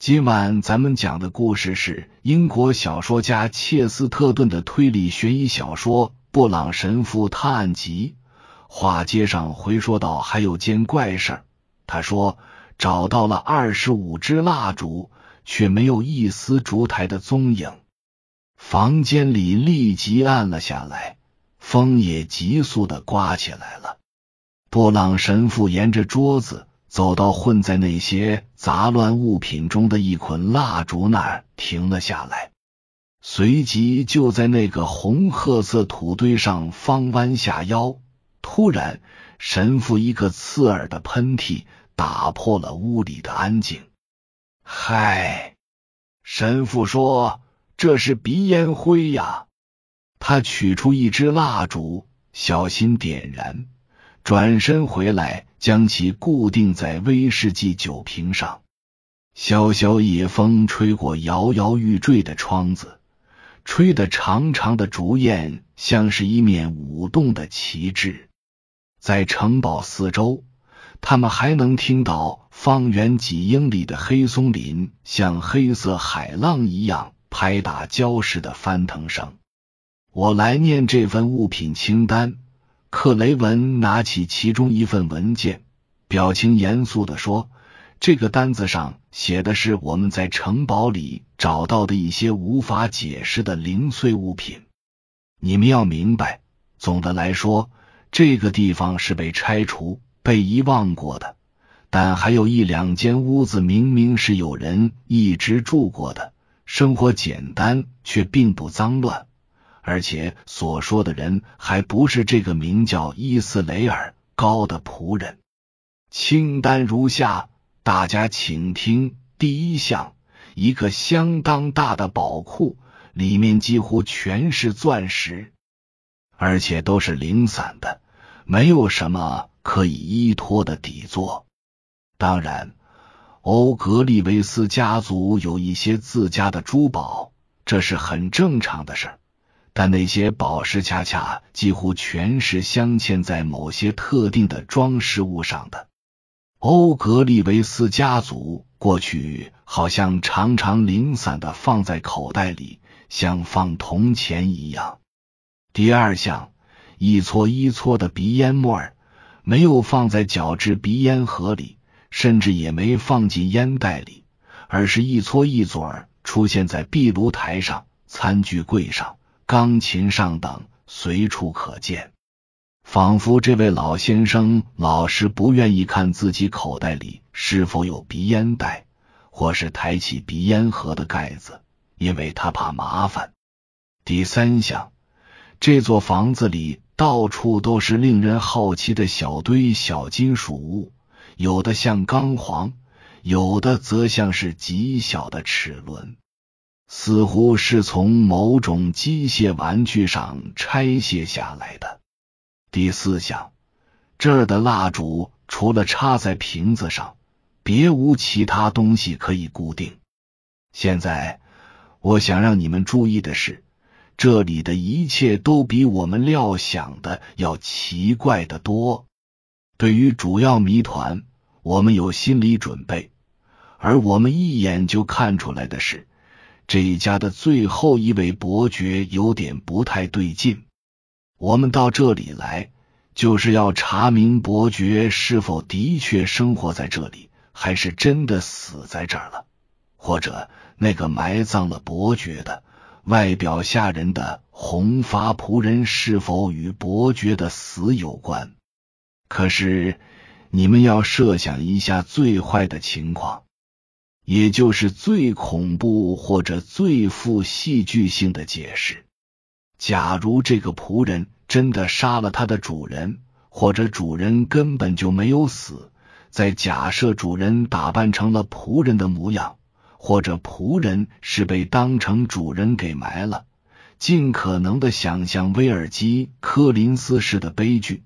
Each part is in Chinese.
今晚咱们讲的故事是英国小说家切斯特顿的推理悬疑小说《布朗神父探案集》。话接上回说到，还有件怪事儿。他说找到了二十五支蜡烛，却没有一丝烛台的踪影。房间里立即暗了下来，风也急速的刮起来了。布朗神父沿着桌子。走到混在那些杂乱物品中的一捆蜡烛那儿，停了下来。随即就在那个红褐色土堆上方弯下腰。突然，神父一个刺耳的喷嚏打破了屋里的安静。嗨，神父说：“这是鼻烟灰呀。”他取出一支蜡烛，小心点燃。转身回来，将其固定在威士忌酒瓶上。萧萧夜风吹过摇摇欲坠的窗子，吹得长长的烛焰像是一面舞动的旗帜。在城堡四周，他们还能听到方圆几英里的黑松林像黑色海浪一样拍打礁石的翻腾声。我来念这份物品清单。克雷文拿起其中一份文件，表情严肃的说：“这个单子上写的是我们在城堡里找到的一些无法解释的零碎物品。你们要明白，总的来说，这个地方是被拆除、被遗忘过的。但还有一两间屋子明明是有人一直住过的，生活简单却并不脏乱。”而且所说的人还不是这个名叫伊斯雷尔高的仆人。清单如下，大家请听：第一项，一个相当大的宝库，里面几乎全是钻石，而且都是零散的，没有什么可以依托的底座。当然，欧格利维斯家族有一些自家的珠宝，这是很正常的事儿。但那些宝石恰恰几乎全是镶嵌在某些特定的装饰物上的。欧格利维斯家族过去好像常常零散的放在口袋里，像放铜钱一样。第二项，一撮一撮的鼻烟沫儿，没有放在角质鼻烟盒里，甚至也没放进烟袋里，而是一撮一撮儿出现在壁炉台上、餐具柜上。钢琴上等随处可见，仿佛这位老先生老是不愿意看自己口袋里是否有鼻烟袋，或是抬起鼻烟盒的盖子，因为他怕麻烦。第三项，这座房子里到处都是令人好奇的小堆小金属物，有的像钢簧，有的则像是极小的齿轮。似乎是从某种机械玩具上拆卸下来的。第四项，这儿的蜡烛除了插在瓶子上，别无其他东西可以固定。现在，我想让你们注意的是，这里的一切都比我们料想的要奇怪的多。对于主要谜团，我们有心理准备，而我们一眼就看出来的是。这一家的最后一位伯爵有点不太对劲。我们到这里来，就是要查明伯爵是否的确生活在这里，还是真的死在这儿了，或者那个埋葬了伯爵的、外表吓人的红发仆人是否与伯爵的死有关。可是，你们要设想一下最坏的情况。也就是最恐怖或者最富戏剧性的解释。假如这个仆人真的杀了他的主人，或者主人根本就没有死，再假设主人打扮成了仆人的模样，或者仆人是被当成主人给埋了，尽可能的想象威尔基·柯林斯式的悲剧，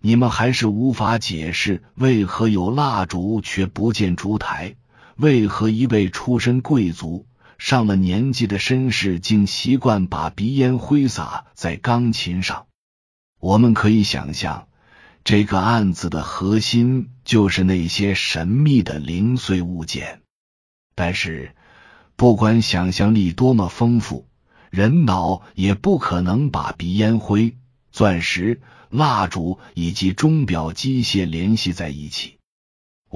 你们还是无法解释为何有蜡烛却不见烛台。为何一位出身贵族、上了年纪的绅士竟习惯把鼻烟挥洒在钢琴上？我们可以想象，这个案子的核心就是那些神秘的零碎物件。但是，不管想象力多么丰富，人脑也不可能把鼻烟灰、钻石、蜡烛以及钟表机械联系在一起。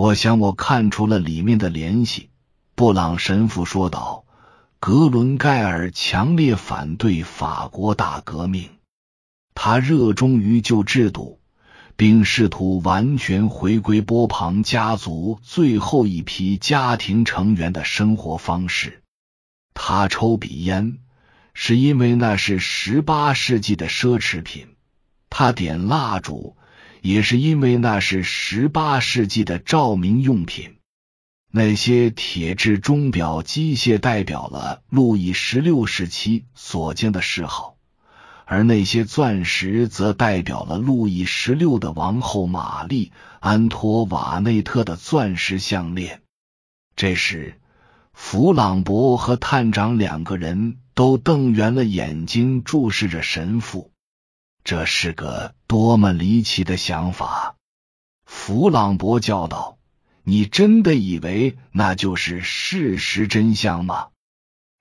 我想，我看出了里面的联系。布朗神父说道：“格伦盖尔强烈反对法国大革命，他热衷于旧制度，并试图完全回归波旁家族最后一批家庭成员的生活方式。他抽鼻烟，是因为那是十八世纪的奢侈品；他点蜡烛。”也是因为那是十八世纪的照明用品，那些铁制钟表机械代表了路易十六时期所见的嗜好，而那些钻石则代表了路易十六的王后玛丽安托瓦内特的钻石项链。这时，弗朗博和探长两个人都瞪圆了眼睛，注视着神父。这是个多么离奇的想法！弗朗博叫道：“你真的以为那就是事实真相吗？”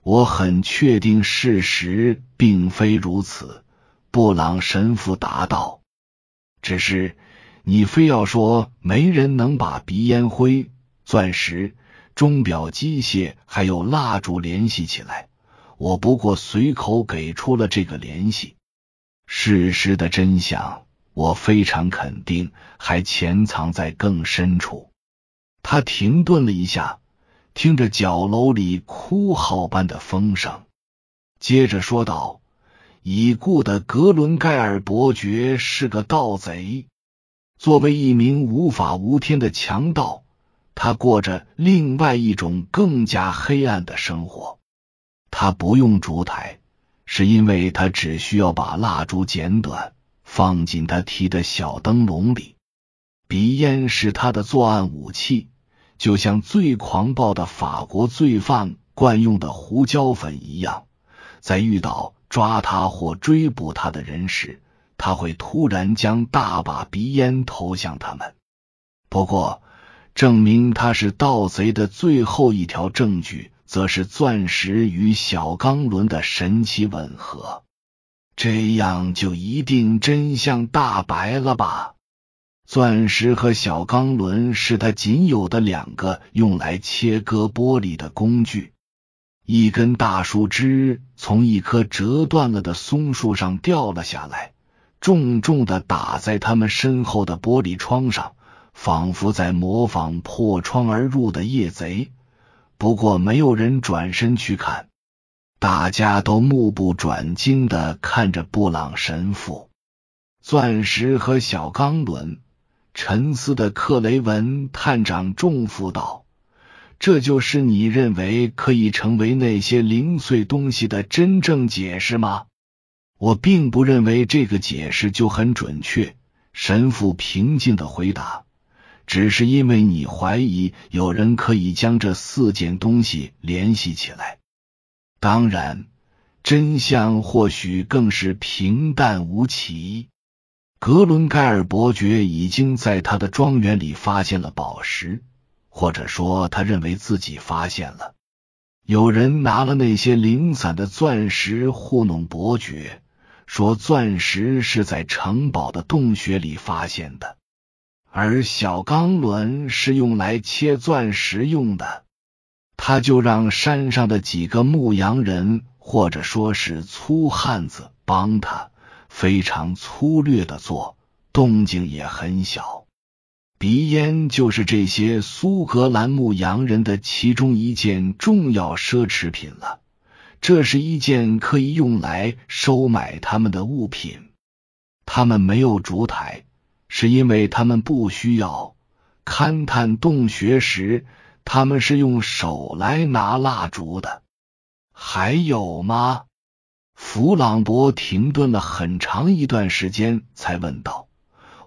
我很确定事实并非如此。”布朗神父答道。“只是你非要说没人能把鼻烟灰、钻石、钟表机械还有蜡烛联系起来，我不过随口给出了这个联系。”事实的真相，我非常肯定，还潜藏在更深处。他停顿了一下，听着角楼里哭号般的风声，接着说道：“已故的格伦盖尔伯爵是个盗贼。作为一名无法无天的强盗，他过着另外一种更加黑暗的生活。他不用烛台。”是因为他只需要把蜡烛剪短，放进他提的小灯笼里。鼻烟是他的作案武器，就像最狂暴的法国罪犯惯用的胡椒粉一样。在遇到抓他或追捕他的人时，他会突然将大把鼻烟投向他们。不过，证明他是盗贼的最后一条证据。则是钻石与小钢轮的神奇吻合，这样就一定真相大白了吧？钻石和小钢轮是他仅有的两个用来切割玻璃的工具。一根大树枝从一棵折断了的松树上掉了下来，重重的打在他们身后的玻璃窗上，仿佛在模仿破窗而入的夜贼。不过，没有人转身去看，大家都目不转睛的看着布朗神父。钻石和小钢轮，沉思的克雷文探长重负道：“这就是你认为可以成为那些零碎东西的真正解释吗？”我并不认为这个解释就很准确。”神父平静的回答。只是因为你怀疑有人可以将这四件东西联系起来。当然，真相或许更是平淡无奇。格伦盖尔伯爵已经在他的庄园里发现了宝石，或者说他认为自己发现了。有人拿了那些零散的钻石糊弄伯爵，说钻石是在城堡的洞穴里发现的。而小钢轮是用来切钻石用的，他就让山上的几个牧羊人，或者说是粗汉子帮他，非常粗略的做，动静也很小。鼻烟就是这些苏格兰牧羊人的其中一件重要奢侈品了，这是一件可以用来收买他们的物品。他们没有烛台。是因为他们不需要勘探洞穴时，他们是用手来拿蜡烛的。还有吗？弗朗博停顿了很长一段时间，才问道：“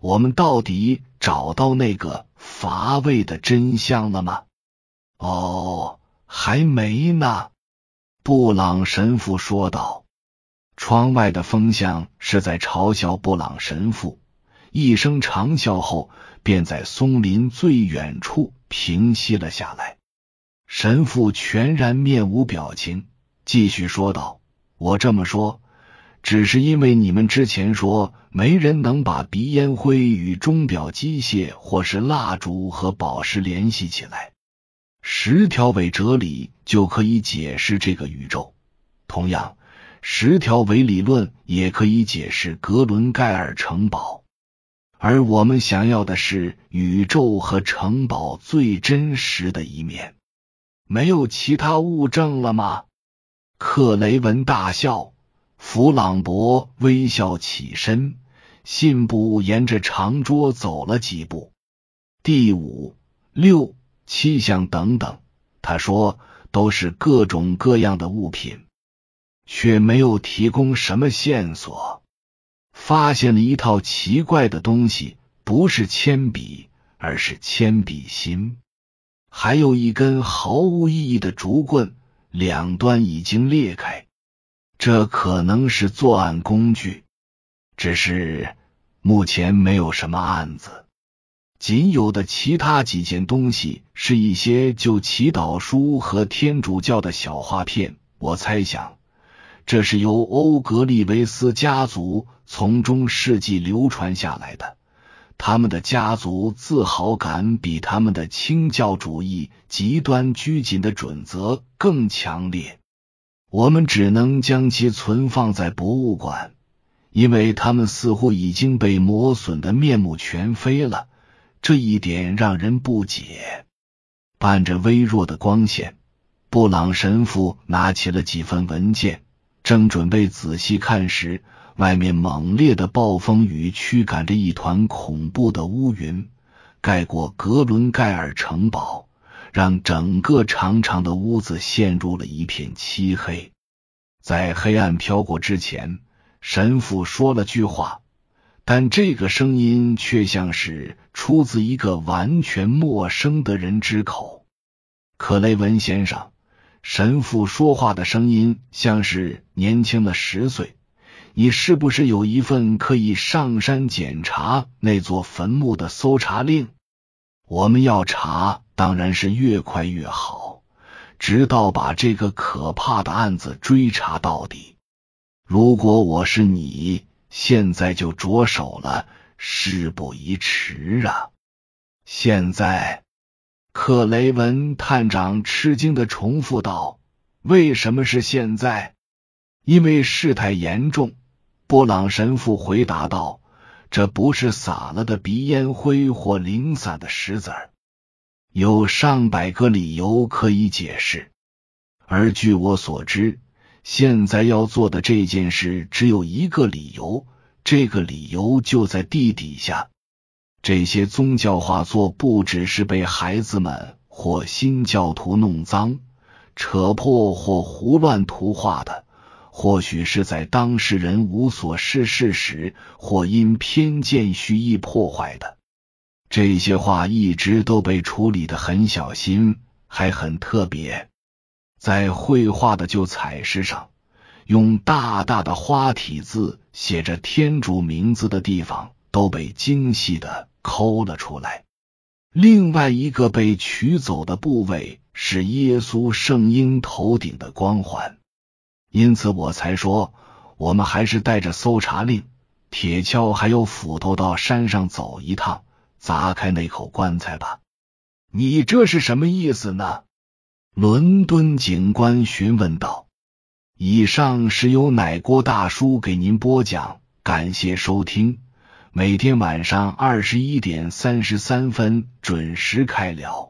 我们到底找到那个乏味的真相了吗？”“哦，还没呢。”布朗神父说道。窗外的风向是在嘲笑布朗神父。一声长啸后，便在松林最远处平息了下来。神父全然面无表情，继续说道：“我这么说，只是因为你们之前说没人能把鼻烟灰与钟表机械或是蜡烛和宝石联系起来。十条伪哲理就可以解释这个宇宙。同样，十条伪理论也可以解释格伦盖尔城堡。而我们想要的是宇宙和城堡最真实的一面。”没有其他物证了吗？克雷文大笑，弗朗博微笑起身，信步沿着长桌走了几步。第五、六、七项等等，他说都是各种各样的物品，却没有提供什么线索。发现了一套奇怪的东西，不是铅笔，而是铅笔芯。还有一根毫无意义的竹棍，两端已经裂开。这可能是作案工具，只是目前没有什么案子。仅有的其他几件东西是一些旧祈祷书和天主教的小画片。我猜想，这是由欧格利维斯家族从中世纪流传下来的。他们的家族自豪感比他们的清教主义极端拘谨的准则更强烈。我们只能将其存放在博物馆，因为他们似乎已经被磨损的面目全非了。这一点让人不解。伴着微弱的光线，布朗神父拿起了几份文件，正准备仔细看时。外面猛烈的暴风雨驱赶着一团恐怖的乌云，盖过格伦盖尔城堡，让整个长长的屋子陷入了一片漆黑。在黑暗飘过之前，神父说了句话，但这个声音却像是出自一个完全陌生的人之口。克雷文先生，神父说话的声音像是年轻了十岁。你是不是有一份可以上山检查那座坟墓的搜查令？我们要查，当然是越快越好，直到把这个可怕的案子追查到底。如果我是你，现在就着手了，事不宜迟啊！现在，克雷文探长吃惊的重复道：“为什么是现在？因为事态严重。”布朗神父回答道：“这不是撒了的鼻烟灰或零散的石子儿，有上百个理由可以解释。而据我所知，现在要做的这件事只有一个理由，这个理由就在地底下。这些宗教画作不只是被孩子们或新教徒弄脏、扯破或胡乱涂画的。”或许是在当事人无所事事时，或因偏见蓄意破坏的。这些画一直都被处理的很小心，还很特别。在绘画的旧彩石上，用大大的花体字写着天主名字的地方，都被精细的抠了出来。另外一个被取走的部位是耶稣圣婴头顶的光环。因此，我才说，我们还是带着搜查令、铁锹还有斧头到山上走一趟，砸开那口棺材吧。你这是什么意思呢？伦敦警官询问道。以上是由奶锅大叔给您播讲，感谢收听。每天晚上二十一点三十三分准时开聊。